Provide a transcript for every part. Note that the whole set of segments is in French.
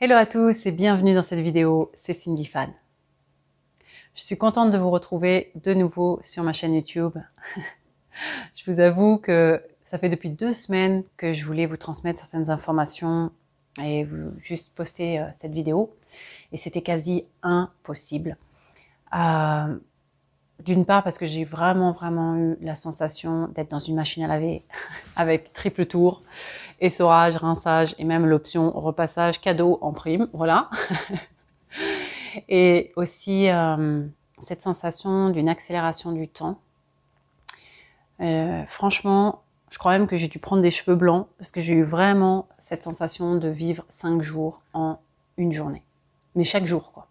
Hello à tous et bienvenue dans cette vidéo, c'est Cindy Fan. Je suis contente de vous retrouver de nouveau sur ma chaîne YouTube. je vous avoue que ça fait depuis deux semaines que je voulais vous transmettre certaines informations et vous juste poster euh, cette vidéo et c'était quasi impossible. Euh, d'une part parce que j'ai vraiment vraiment eu la sensation d'être dans une machine à laver avec triple tour essorage, rinçage et même l'option repassage cadeau en prime. Voilà. et aussi euh, cette sensation d'une accélération du temps. Euh, franchement, je crois même que j'ai dû prendre des cheveux blancs parce que j'ai eu vraiment cette sensation de vivre cinq jours en une journée. Mais chaque jour, quoi.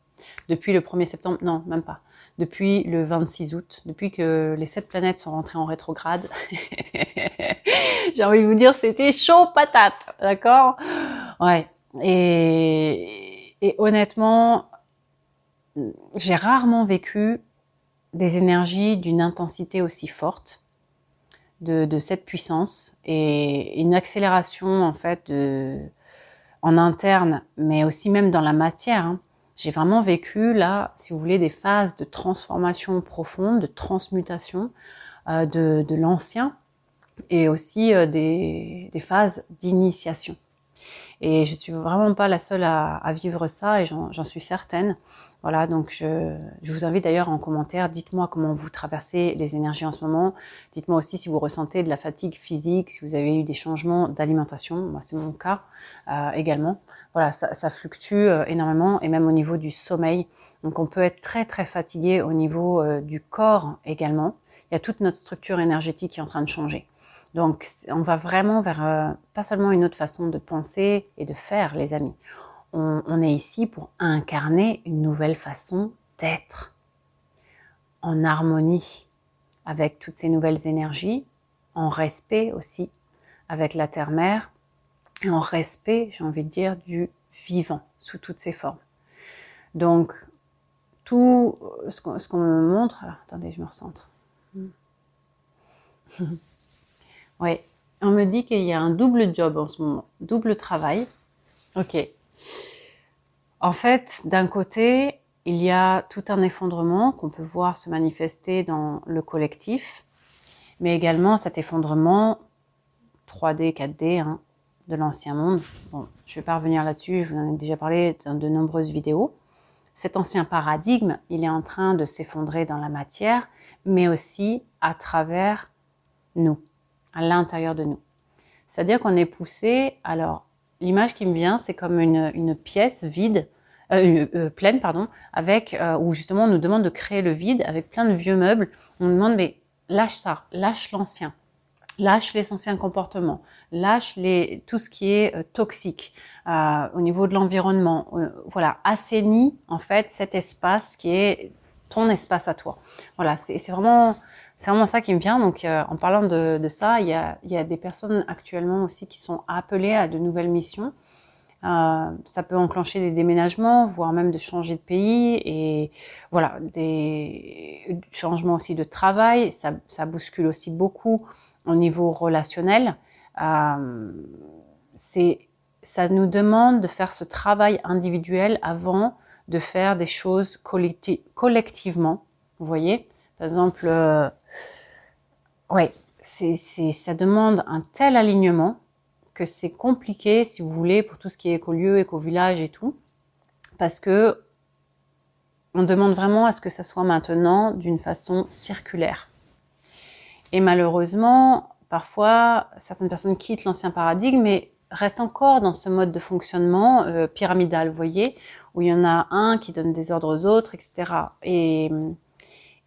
Depuis le 1er septembre, non, même pas. Depuis le 26 août, depuis que les sept planètes sont rentrées en rétrograde, j'ai envie de vous dire, c'était chaud patate, d'accord? Ouais. Et, honnêtement, j'ai rarement vécu des énergies d'une intensité aussi forte, de, cette puissance et une accélération en fait en interne, mais aussi même dans la matière. Hein. J'ai vraiment vécu là, si vous voulez, des phases de transformation profonde, de transmutation euh, de, de l'ancien et aussi euh, des, des, phases d'initiation. Et je suis vraiment pas la seule à, à vivre ça et j'en suis certaine. Voilà, donc je, je vous invite d'ailleurs en commentaire, dites-moi comment vous traversez les énergies en ce moment. Dites-moi aussi si vous ressentez de la fatigue physique, si vous avez eu des changements d'alimentation. Moi, c'est mon cas euh, également. Voilà, ça, ça fluctue euh, énormément et même au niveau du sommeil. Donc on peut être très très fatigué au niveau euh, du corps également. Il y a toute notre structure énergétique qui est en train de changer. Donc, on va vraiment vers euh, pas seulement une autre façon de penser et de faire, les amis. On, est ici pour incarner une nouvelle façon d'être, en harmonie avec toutes ces nouvelles énergies, en respect aussi avec la terre-mère, et en respect, j'ai envie de dire, du vivant sous toutes ses formes. Donc, tout ce qu'on me montre, alors attendez, je me recentre. Oui, on me dit qu'il y a un double job en ce moment, double travail. Ok. En fait, d'un côté, il y a tout un effondrement qu'on peut voir se manifester dans le collectif, mais également cet effondrement 3D, 4D hein, de l'ancien monde. Bon, je ne vais pas revenir là-dessus, je vous en ai déjà parlé dans de nombreuses vidéos. Cet ancien paradigme, il est en train de s'effondrer dans la matière, mais aussi à travers nous à l'intérieur de nous. C'est-à-dire qu'on est poussé, alors l'image qui me vient, c'est comme une, pièce vide, euh, euh, pleine, pardon, avec, euh, où justement on nous demande de créer le vide avec plein de vieux meubles. On nous demande, mais lâche ça, lâche l'ancien, lâche les anciens comportements, lâche les, tout ce qui est toxique au niveau de l'environnement. voilà, assainis en fait cet espace qui est ton espace à toi. Voilà, c'est vraiment c'est vraiment ça qui me vient. Donc, euh, en parlant de, ça, il y, a, y, a, des personnes actuellement aussi qui sont appelées à de nouvelles missions. Euh, ça peut enclencher des déménagements, voire même de changer de pays et voilà des changements aussi de travail. Ça, ça bouscule aussi beaucoup au niveau relationnel. Euh, c'est ça nous demande de faire ce travail individuel avant de faire des choses collectivement. Vous voyez, par exemple, ouais, c'est, ça demande un tel alignement que c'est compliqué, si vous voulez, pour tout ce qui est écolieu, éco-village et tout, parce que on demande vraiment à ce que ça soit maintenant d'une façon circulaire. Et malheureusement, parfois, certaines personnes quittent l'ancien paradigme, mais restent encore dans ce mode de fonctionnement euh, pyramidal, vous voyez, où il y en a un qui donne des ordres aux autres, etc. Et,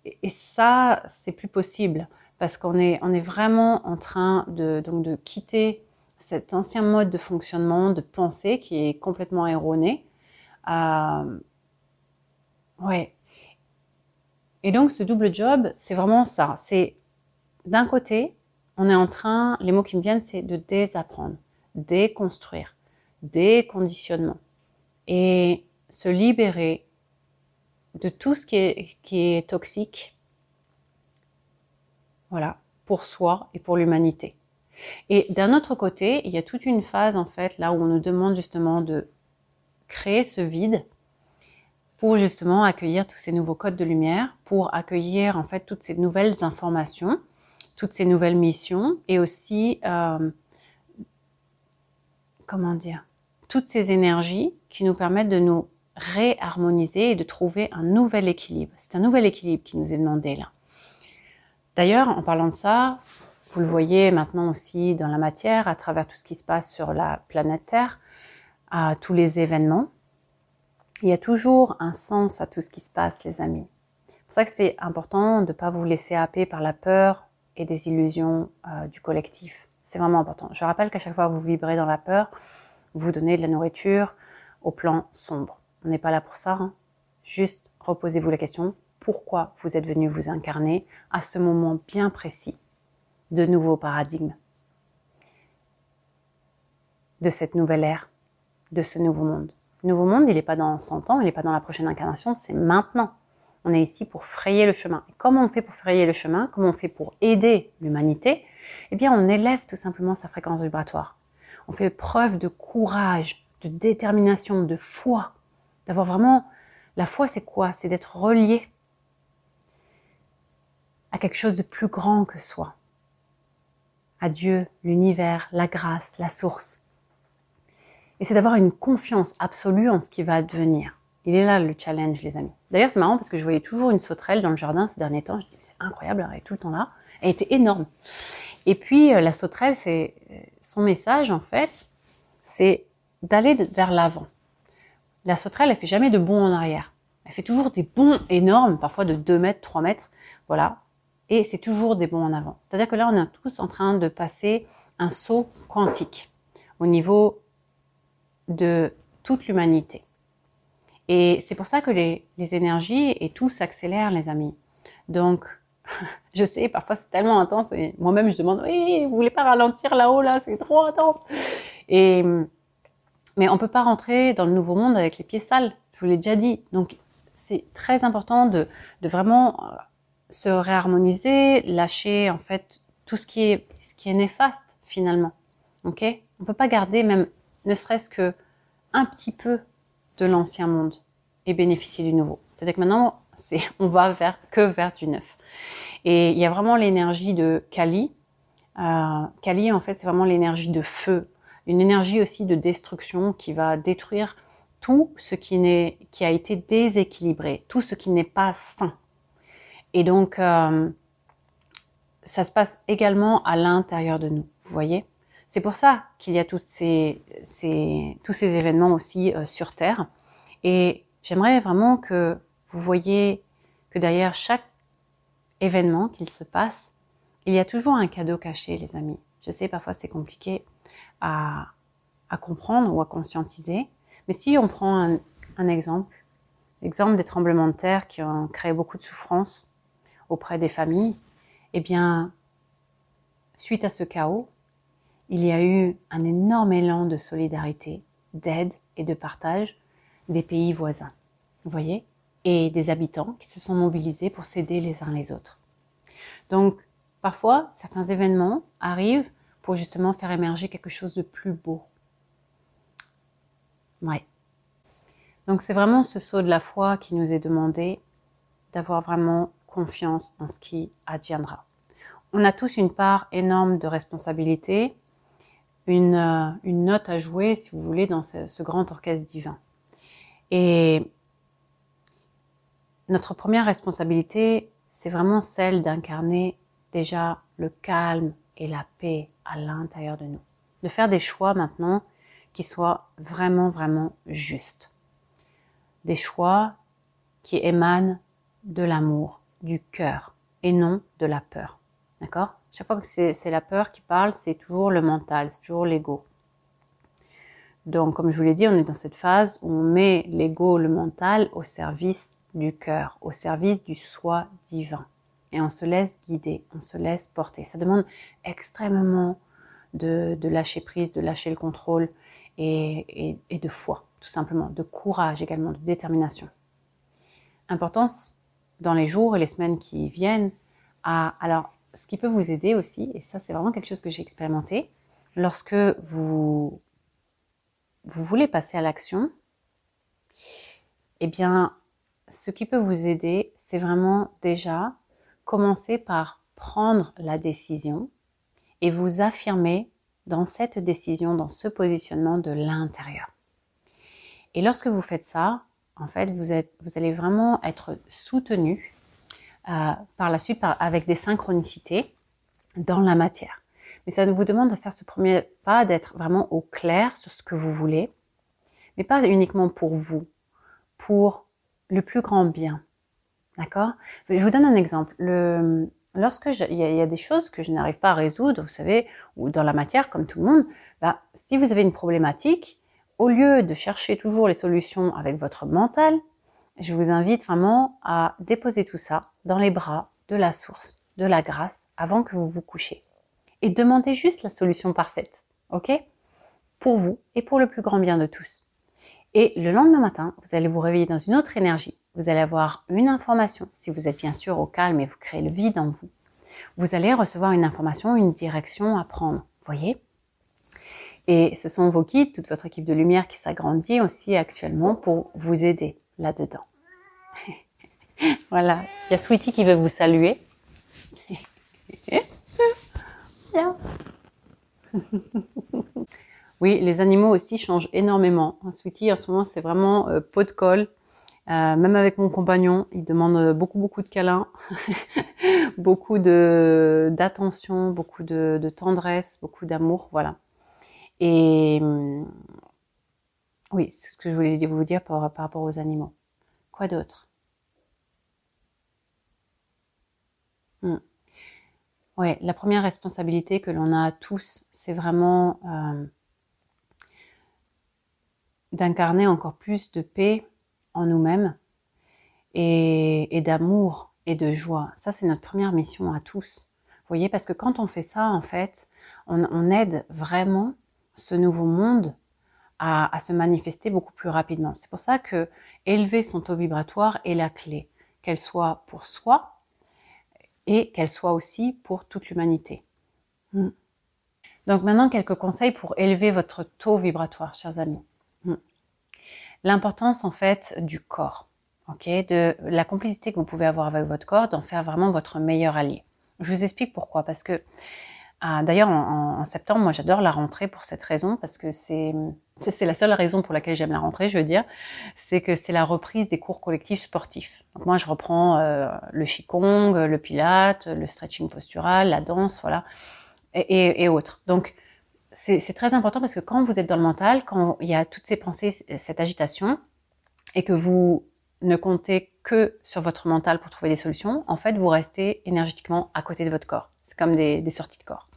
et ça, c'est plus possible parce qu'on est, on est vraiment en train de, donc de quitter cet ancien mode de fonctionnement, de pensée qui est complètement erroné. Euh, ouais. Et donc ce double job, c'est vraiment ça. C'est d'un côté, on est en train, les mots qui me viennent, c'est de désapprendre, déconstruire, déconditionnement et se libérer de tout ce qui est, qui est toxique voilà, pour soi et pour l'humanité. Et d'un autre côté, il y a toute une phase en fait là où on nous demande justement de créer ce vide pour justement accueillir tous ces nouveaux codes de lumière, pour accueillir en fait toutes ces nouvelles informations, toutes ces nouvelles missions et aussi, euh, comment dire, toutes ces énergies qui nous permettent de nous réharmoniser et de trouver un nouvel équilibre. C'est un nouvel équilibre qui nous est demandé là. D'ailleurs, en parlant de ça, vous le voyez maintenant aussi dans la matière, à travers tout ce qui se passe sur la planète Terre, à tous les événements. Il y a toujours un sens à tout ce qui se passe, les amis. C'est pour ça que c'est important de ne pas vous laisser happer par la peur et des illusions euh, du collectif. C'est vraiment important. Je rappelle qu'à chaque fois que vous vibrez dans la peur, vous donnez de la nourriture au plan sombre. On n'est pas là pour ça. Hein. Juste reposez-vous la question pourquoi vous êtes venu vous incarner à ce moment bien précis de nouveaux paradigmes, de cette nouvelle ère, de ce nouveau monde. Le nouveau monde, il n'est pas dans 100 ans, il n'est pas dans la prochaine incarnation, c'est maintenant. On est ici pour frayer le chemin. Et comment on fait pour frayer le chemin? Comment on fait pour aider l'humanité? Eh bien, on élève tout simplement sa fréquence vibratoire. On fait preuve de courage, de détermination, de foi, d'avoir vraiment... La foi, c'est quoi? C'est d'être relié à quelque chose de plus grand que soi. À Dieu, l'univers, la grâce, la source. Et c'est d'avoir une confiance absolue en ce qui va advenir. Il est là le challenge, les amis. D'ailleurs, c'est marrant parce que je voyais toujours une sauterelle dans le jardin ces derniers temps. Je dis, c'est incroyable, elle est tout le temps là. Elle était énorme. Et puis, euh, la sauterelle, c'est euh, son message, en fait, c'est d'aller vers l'avant. La sauterelle, elle fait jamais de bons en arrière. Elle fait toujours des bons énormes, parfois de 2 mètres, 3 mètres. Voilà et c'est toujours des bons en avant. C'est-à-dire que là, on est tous en train de passer un saut quantique au niveau de toute l'humanité. Et c'est pour ça que les, énergies et tout s'accélère, les amis. Donc, je sais, parfois c'est tellement intense et moi-même je demande, oui, vous voulez pas ralentir là-haut, là, c'est trop intense. Et, mais on peut pas rentrer dans le nouveau monde avec les pieds sales. Je vous l'ai déjà dit. Donc, c'est très important de vraiment se réharmoniser, lâcher en fait tout ce qui est ce qui est néfaste finalement. Ok? On peut pas garder même ne serait-ce que un petit peu de l'ancien monde et bénéficier du nouveau. C'est-à-dire que maintenant, c'est on va vers que vers du neuf. Et il y a vraiment l'énergie de Kali. Euh, Kali, en fait, c'est vraiment l'énergie de feu, une énergie aussi de destruction qui va détruire tout ce qui, n'est, qui a été déséquilibré, tout ce qui n'est pas sain. Et donc, euh, ça se passe également à l'intérieur de nous, vous voyez C'est pour ça qu'il y a tous ces, tous ces événements aussi euh, sur Terre. Et j'aimerais vraiment que vous voyez que derrière chaque événement qu'il se passe, il y a toujours un cadeau caché, les amis. Je sais, parfois c'est compliqué à, comprendre ou à conscientiser. Mais si on prend un, un exemple, l'exemple des tremblements de terre qui ont créé beaucoup de souffrance, auprès des familles, eh bien, suite à ce chaos, il y a eu un énorme élan de solidarité, d'aide et de partage des pays voisins. Vous voyez Et des habitants qui se sont mobilisés pour s'aider les uns les autres. Donc, parfois, certains événements arrivent pour justement faire émerger quelque chose de plus beau. Ouais. Donc, c'est vraiment ce saut de la foi qui nous est demandé d'avoir vraiment confiance en ce qui adviendra. On a tous une part énorme de responsabilité, une, euh, une note à jouer, si vous voulez, dans ce, grand orchestre divin. Et notre première responsabilité, c'est vraiment celle d'incarner déjà le calme et la paix à l'intérieur de nous. De faire des choix maintenant qui soient vraiment, vraiment justes. Des choix qui émanent de l'amour, du cœur et non de la peur. D'accord? Chaque fois que c'est la peur qui parle, c'est toujours le mental, c'est toujours l'ego. Donc, comme je vous l'ai dit, on est dans cette phase où on met l'ego, le mental, au service du cœur, au service du soi divin. Et on se laisse guider, on se laisse porter. Ça demande extrêmement de, lâcher prise, de lâcher le contrôle et, et de foi, tout simplement, de courage également, de détermination. Importance dans les jours et les semaines qui viennent alors, ce qui peut vous aider aussi, et ça c'est vraiment quelque chose que j'ai expérimenté, lorsque vous, vous voulez passer à l'action, Eh bien, ce qui peut vous aider, c'est vraiment déjà commencer par prendre la décision et vous affirmer dans cette décision, dans ce positionnement de l'intérieur. Et lorsque vous faites ça, en fait, vous, allez vraiment être soutenu euh, par la suite avec des synchronicités dans la matière. Mais ça vous demande de faire ce premier pas, d'être vraiment au clair sur ce que vous voulez, mais pas uniquement pour vous, pour le plus grand bien. D'accord? Je vous donne un exemple. Le, lorsque il y, a des choses que je n'arrive pas à résoudre, vous savez, ou dans la matière, comme tout le monde, bah, si vous avez une problématique, au lieu de chercher toujours les solutions avec votre mental, je vous invite vraiment à déposer tout ça dans les bras de la source, de la grâce, avant que vous vous couchiez. Et demandez juste la solution parfaite, ok? Pour vous et pour le plus grand bien de tous. Et le lendemain matin, vous allez vous réveiller dans une autre énergie, vous allez avoir une information, si vous êtes bien sûr au calme et vous créez le vide en vous. Vous allez recevoir une information, une direction à prendre. Voyez? Et ce sont vos guides, toute votre équipe de lumière qui s'agrandit aussi actuellement pour vous aider là-dedans. voilà, il y a Sweetie qui veut vous saluer. oui, les animaux aussi changent énormément. Sweetie, en ce moment, c'est vraiment euh, pot de colle. Euh, même avec mon compagnon, il demande beaucoup beaucoup de câlins, beaucoup d'attention, beaucoup de, de, tendresse, beaucoup d'amour, voilà. Et hum, oui, c'est ce que je voulais vous dire par, rapport aux animaux. Quoi d'autre? Hum. Ouais, la première responsabilité que l'on a tous, c'est vraiment euh, d'incarner encore plus de paix en nous-mêmes et, d'amour et de joie. Ça, c'est notre première mission à tous. Vous voyez, parce que quand on fait ça, en fait, on, aide vraiment ce nouveau monde à, se manifester beaucoup plus rapidement. C'est pour ça que élever son taux vibratoire est la clé, qu'elle soit pour soi et qu'elle soit aussi pour toute l'humanité. Hmm. Donc maintenant, quelques conseils pour élever votre taux vibratoire, chers amis. Hmm l'importance en fait du corps, ok, de la complicité que vous pouvez avoir avec votre corps, d'en faire vraiment votre meilleur allié. Je vous explique pourquoi, parce que ah, d'ailleurs en, septembre, moi j'adore la rentrée pour cette raison, parce que c'est c'est la seule raison pour laquelle j'aime la rentrée, je veux dire, c'est que c'est la reprise des cours collectifs sportifs. Donc moi je reprends euh, le qigong, le pilate, le stretching postural, la danse, voilà, et, et autres. Donc c'est très important parce que quand vous êtes dans le mental, quand il y a toutes ces pensées, cette agitation, et que vous ne comptez que sur votre mental pour trouver des solutions, en fait, vous restez énergétiquement à côté de votre corps. Comme des, des, sorties de corps.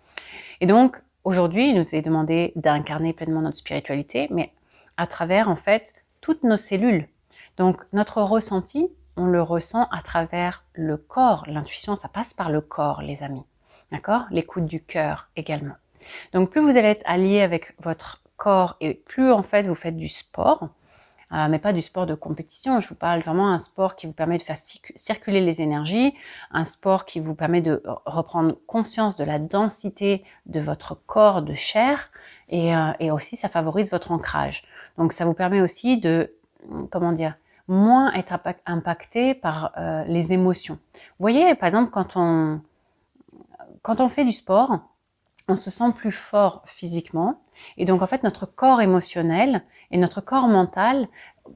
Et donc, aujourd'hui, il nous est demandé d'incarner pleinement notre spiritualité, mais à travers, en fait, toutes nos cellules. Donc, notre ressenti, on le ressent à travers le corps. L'intuition, ça passe par le corps, les amis. D'accord? L'écoute du cœur également. Donc plus vous allez être allié avec votre corps et plus en fait vous faites du sport, euh, mais pas du sport de compétition. Je vous parle vraiment d'un sport qui vous permet de faire circuler les énergies, un sport qui vous permet de reprendre conscience de la densité de votre corps de chair et, euh, et aussi ça favorise votre ancrage. Donc ça vous permet aussi de, comment dire, moins être impacté par euh, les émotions. Vous voyez, par exemple, quand on, quand on fait du sport, on se sent plus fort physiquement. Et donc, en fait, notre corps émotionnel et notre corps mental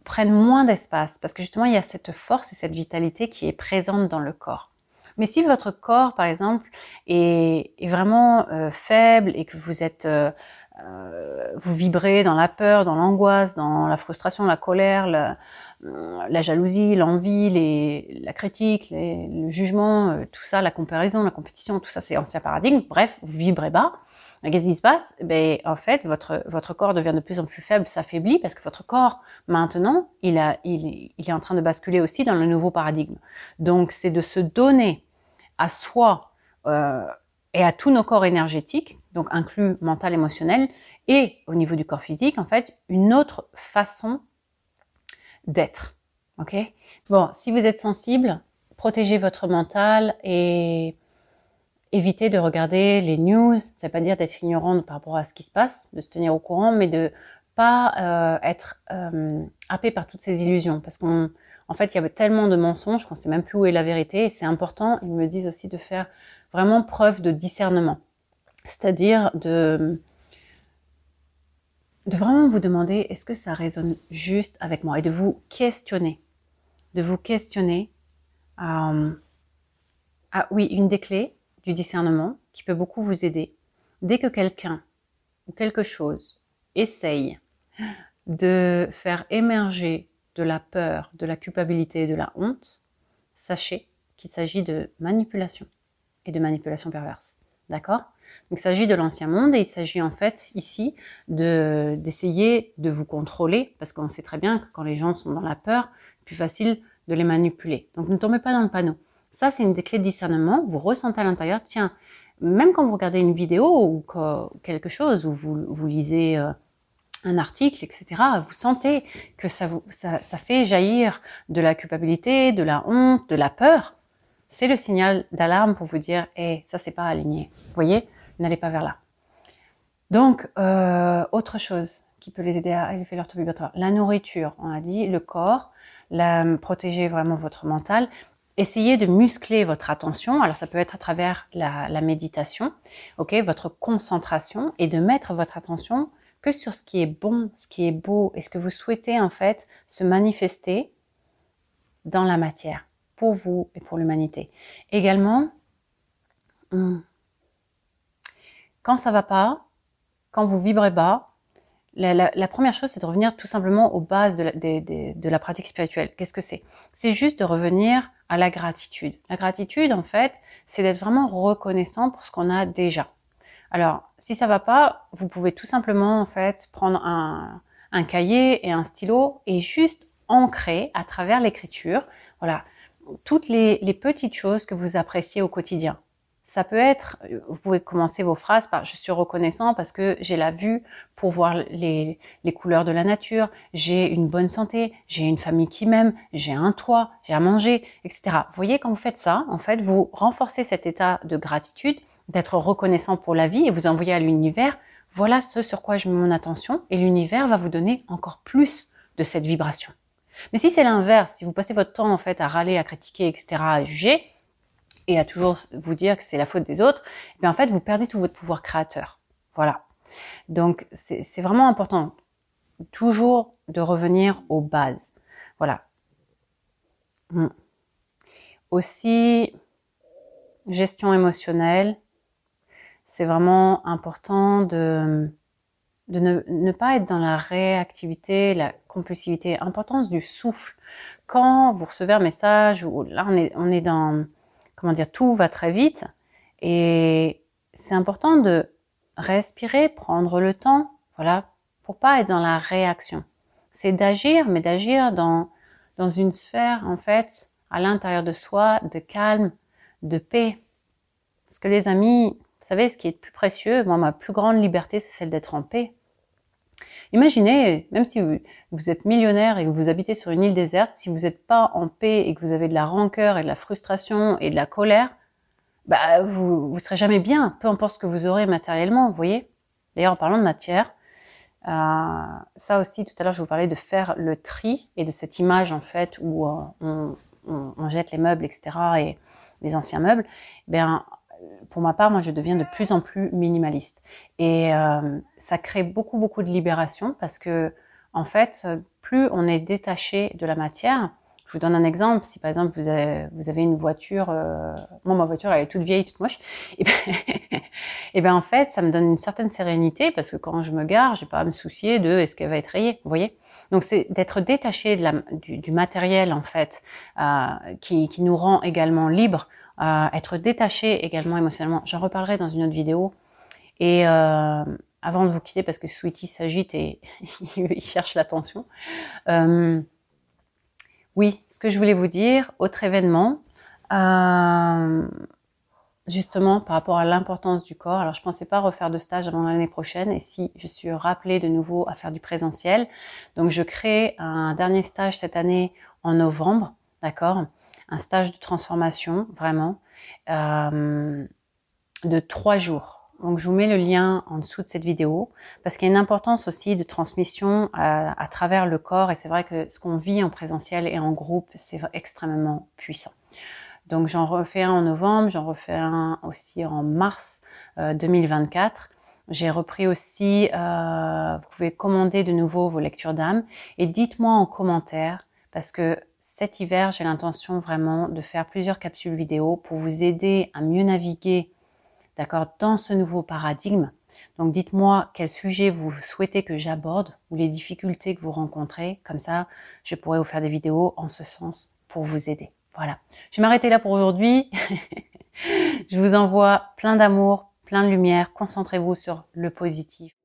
prennent moins d'espace parce que justement, il y a cette force et cette vitalité qui est présente dans le corps. Mais si votre corps, par exemple, est, vraiment euh, faible et que vous êtes, euh, euh, vous vibrez dans la peur, dans l'angoisse, dans la frustration, la colère, jalousie, l'envie, la critique, le jugement, euh, tout ça, la comparaison, la compétition, tout ça, c'est ancien paradigme. Bref, vous vibrez bas. Qu'est-ce qui se passe? Ben en fait, votre votre corps devient de plus en plus faible, s'affaiblit parce que votre corps maintenant, il a il, il est en train de basculer aussi dans le nouveau paradigme. Donc c'est de se donner à soi euh, et à tous nos corps énergétiques, donc inclus mental, émotionnel, et au niveau du corps physique, en fait, une autre façon d'être. Ok? Bon, si vous êtes sensible, protégez votre mental et évitez de regarder les news. Ça veut pas dire d'être ignorante par rapport à ce qui se passe, de se tenir au courant, mais de pas euh, être euh, happé par toutes ces illusions, parce qu'en en fait, il y avait tellement de mensonges qu'on sait même plus où est la vérité. C'est important, ils me disent aussi de faire vraiment preuve de discernement, c'est-à-dire de de vraiment vous demander est-ce que ça résonne juste avec moi? Et de vous questionner, de vous questionner. Euh, ah oui, une des clés du discernement qui peut beaucoup vous aider. Dès que quelqu'un ou quelque chose essaye de faire émerger de la peur, de la culpabilité, de la honte, sachez qu'il s'agit de manipulation et de manipulation perverse. D'accord? Donc il s'agit de l'ancien monde et il s'agit en fait ici de d'essayer de vous contrôler parce qu'on sait très bien que quand les gens sont dans la peur, c'est plus facile de les manipuler. Donc ne tombez pas dans le panneau. Ça c'est une des clés de discernement. Vous ressentez à l'intérieur, tiens, même quand vous regardez une vidéo ou quelque chose, ou vous, lisez euh, un article, etc., vous sentez que ça, vous, ça fait jaillir de la culpabilité, de la honte, de la peur, c'est le signal d'alarme pour vous dire, hé, ça c'est pas aligné. Vous voyez, n'allez pas vers là. Donc, euh, autre chose qui peut les aider à élever leur taux la nourriture, on a dit, le corps, la, protéger vraiment votre mental, essayez de muscler votre attention. Alors ça peut être à travers la, la méditation, ok, votre concentration et de mettre votre attention que sur ce qui est bon, ce qui est beau et ce que vous souhaitez en fait se manifester dans la matière pour vous et pour l'humanité. Également, quand ça va pas, quand vous vibrez bas, la, première chose, c'est de revenir tout simplement aux bases de la, pratique spirituelle. Qu'est-ce que c'est? C'est juste de revenir à la gratitude. La gratitude, en fait, c'est d'être vraiment reconnaissant pour ce qu'on a déjà. Alors, si ça va pas, vous pouvez tout simplement en fait prendre un, cahier et un stylo et juste ancrer à travers l'écriture, voilà, toutes les, petites choses que vous appréciez au quotidien. Ça peut être, vous pouvez commencer vos phrases par je suis reconnaissant parce que j'ai la vue pour voir les, les couleurs de la nature, j'ai une bonne santé, j'ai une famille qui m'aime, j'ai un toit, j'ai à manger, etc. Vous voyez, quand vous faites ça, en fait, vous renforcez cet état de gratitude d'être reconnaissant pour la vie et vous envoyer à l'univers, voilà ce sur quoi je mets mon attention et l'univers va vous donner encore plus de cette vibration. Mais si c'est l'inverse, si vous passez votre temps en fait à râler, à critiquer, etc., à juger et à toujours vous dire que c'est la faute des autres, eh en fait vous perdez tout votre pouvoir créateur. Voilà. Donc c'est vraiment important toujours de revenir aux bases. Voilà. Hmm. Aussi gestion émotionnelle, c'est vraiment important de, de ne, pas être dans la réactivité, la compulsivité, importance du souffle. Quand vous recevez un message, là on est, on est dans, comment dire, tout va très vite, et c'est important de respirer, prendre le temps, voilà, pour pas être dans la réaction. C'est d'agir, mais d'agir dans, dans une sphère, en fait, à l'intérieur de soi, de calme, de paix. Parce que les amis, vous savez, ce qui est plus précieux, moi, ma plus grande liberté, c'est celle d'être en paix. Imaginez, même si vous, êtes millionnaire et que vous habitez sur une île déserte, si vous n'êtes pas en paix et que vous avez de la rancœur et de la frustration et de la colère, bah, vous ne serez jamais bien, peu importe ce que vous aurez matériellement, vous voyez. D'ailleurs, en parlant de matière, euh, ça aussi, tout à l'heure, je vous parlais de faire le tri et de cette image, en fait, où euh, on, on, jette les meubles, etc., et les anciens meubles. Eh bien, pour ma part, moi, je deviens de plus en plus minimaliste. Et euh, ça crée beaucoup, beaucoup de libération parce que, en fait, plus on est détaché de la matière, je vous donne un exemple. Si par exemple vous avez, vous avez une voiture, euh, moi ma voiture elle est toute vieille, toute moche, et ben, et ben en fait ça me donne une certaine sérénité parce que quand je me gare, j'ai pas à me soucier de est-ce qu'elle va être rayée, vous voyez? Donc c'est d'être détaché du, matériel en fait euh, qui, qui nous rend également libre être détaché également émotionnellement. J'en reparlerai dans une autre vidéo. Et euh, avant de vous quitter, parce que Sweetie s'agite et il cherche l'attention. Euh, oui, ce que je voulais vous dire, autre événement, euh, justement par rapport à l'importance du corps. Alors je pensais pas refaire de stage avant l'année prochaine et si je suis rappelée de nouveau à faire du présentiel. Donc je crée un dernier stage cette année en novembre, d'accord? Un stage de transformation, vraiment, euh, de trois jours. Donc je vous mets le lien en dessous de cette vidéo parce qu'il y a une importance aussi de transmission à, à travers le corps et c'est vrai que ce qu'on vit en présentiel et en groupe, c'est extrêmement puissant. Donc j'en refais un en novembre, j'en refais un aussi en mars 2024. Euh, J'ai repris aussi, euh, vous pouvez commander de nouveau vos lectures d'âme et dites-moi en commentaire parce que cet hiver, j'ai l'intention vraiment de faire plusieurs capsules vidéo pour vous aider à mieux naviguer d'accord, dans ce nouveau paradigme. Donc dites-moi quel sujet vous souhaitez que j'aborde ou les difficultés que vous rencontrez. Comme ça, je pourrais vous faire des vidéos en ce sens pour vous aider. Voilà. Je vais m'arrêter là pour aujourd'hui. je vous envoie plein d'amour, plein de lumière. Concentrez-vous sur le positif.